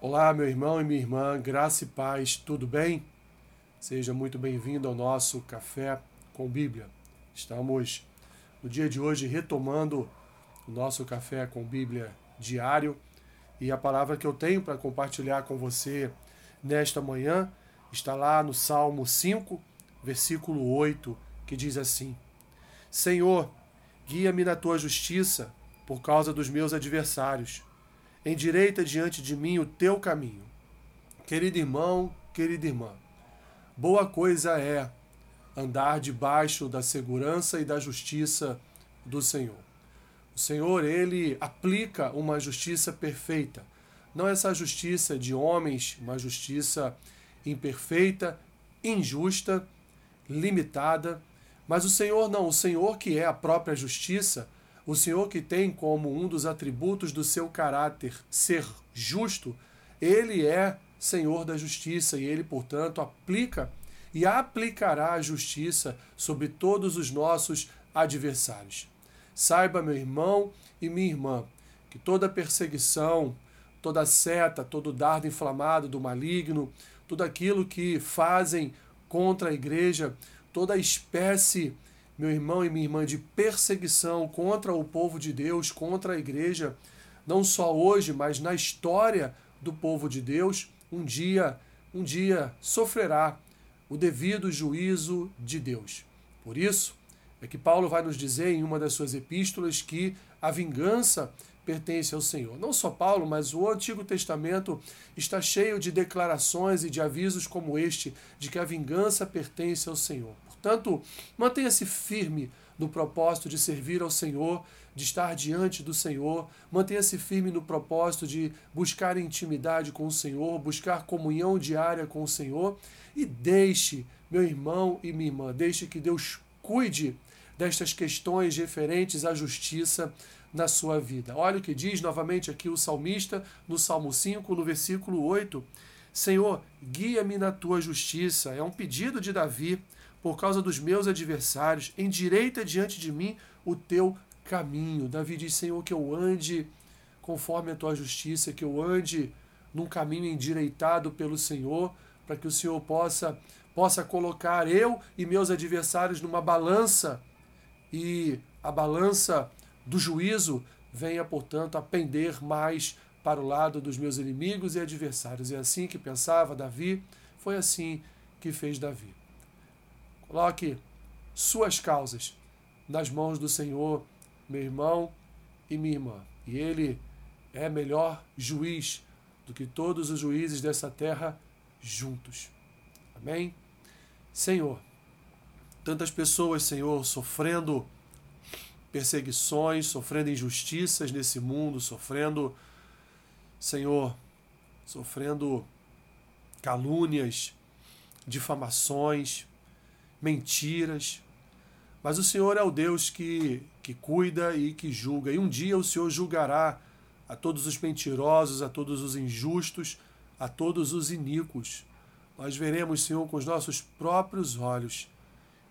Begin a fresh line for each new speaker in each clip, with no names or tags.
Olá, meu irmão e minha irmã, graça e paz, tudo bem? Seja muito bem-vindo ao nosso Café com Bíblia. Estamos no dia de hoje retomando o nosso Café com Bíblia diário e a palavra que eu tenho para compartilhar com você nesta manhã está lá no Salmo 5, versículo 8, que diz assim: Senhor, guia-me na tua justiça por causa dos meus adversários endireita diante de mim o teu caminho. Querido irmão, querida irmã, boa coisa é andar debaixo da segurança e da justiça do Senhor. O Senhor, ele aplica uma justiça perfeita. Não essa justiça de homens, uma justiça imperfeita, injusta, limitada, mas o Senhor não, o Senhor que é a própria justiça, o Senhor que tem como um dos atributos do seu caráter ser justo, ele é Senhor da justiça e ele, portanto, aplica e aplicará a justiça sobre todos os nossos adversários. Saiba, meu irmão e minha irmã, que toda perseguição, toda seta, todo dardo inflamado do maligno, tudo aquilo que fazem contra a igreja, toda espécie meu irmão e minha irmã, de perseguição contra o povo de Deus, contra a igreja, não só hoje, mas na história do povo de Deus, um dia, um dia sofrerá o devido juízo de Deus. Por isso é que Paulo vai nos dizer em uma das suas epístolas que a vingança pertence ao Senhor. Não só Paulo, mas o Antigo Testamento está cheio de declarações e de avisos como este, de que a vingança pertence ao Senhor. Portanto, mantenha-se firme no propósito de servir ao Senhor, de estar diante do Senhor, mantenha-se firme no propósito de buscar intimidade com o Senhor, buscar comunhão diária com o Senhor e deixe, meu irmão e minha irmã, deixe que Deus cuide destas questões referentes à justiça na sua vida. Olha o que diz novamente aqui o salmista no Salmo 5, no versículo 8. Senhor, guia-me na tua justiça. É um pedido de Davi por causa dos meus adversários, endireita diante de mim o teu caminho. Davi diz: Senhor, que eu ande conforme a tua justiça, que eu ande num caminho endireitado pelo Senhor, para que o Senhor possa possa colocar eu e meus adversários numa balança e a balança do juízo venha, portanto, a pender mais para o lado dos meus inimigos e adversários. É assim que pensava Davi, foi assim que fez Davi. Coloque suas causas nas mãos do Senhor, meu irmão e minha irmã. E Ele é melhor juiz do que todos os juízes dessa terra juntos. Amém? Senhor, tantas pessoas, Senhor, sofrendo perseguições, sofrendo injustiças nesse mundo, sofrendo, Senhor, sofrendo calúnias, difamações, mentiras. Mas o Senhor é o Deus que, que cuida e que julga. E um dia o Senhor julgará a todos os mentirosos, a todos os injustos, a todos os iníquos. Nós veremos, Senhor, com os nossos próprios olhos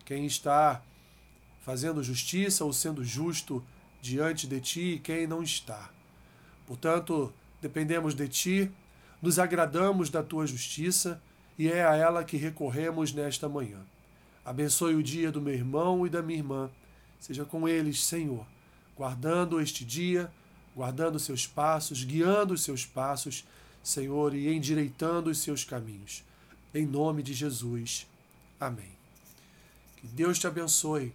quem está fazendo justiça ou sendo justo diante de ti e quem não está. Portanto, dependemos de ti, nos agradamos da tua justiça e é a ela que recorremos nesta manhã. Abençoe o dia do meu irmão e da minha irmã. Seja com eles, Senhor, guardando este dia, guardando seus passos, guiando os seus passos, Senhor, e endireitando os seus caminhos. Em nome de Jesus. Amém. Que Deus te abençoe,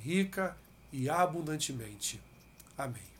rica e abundantemente. Amém.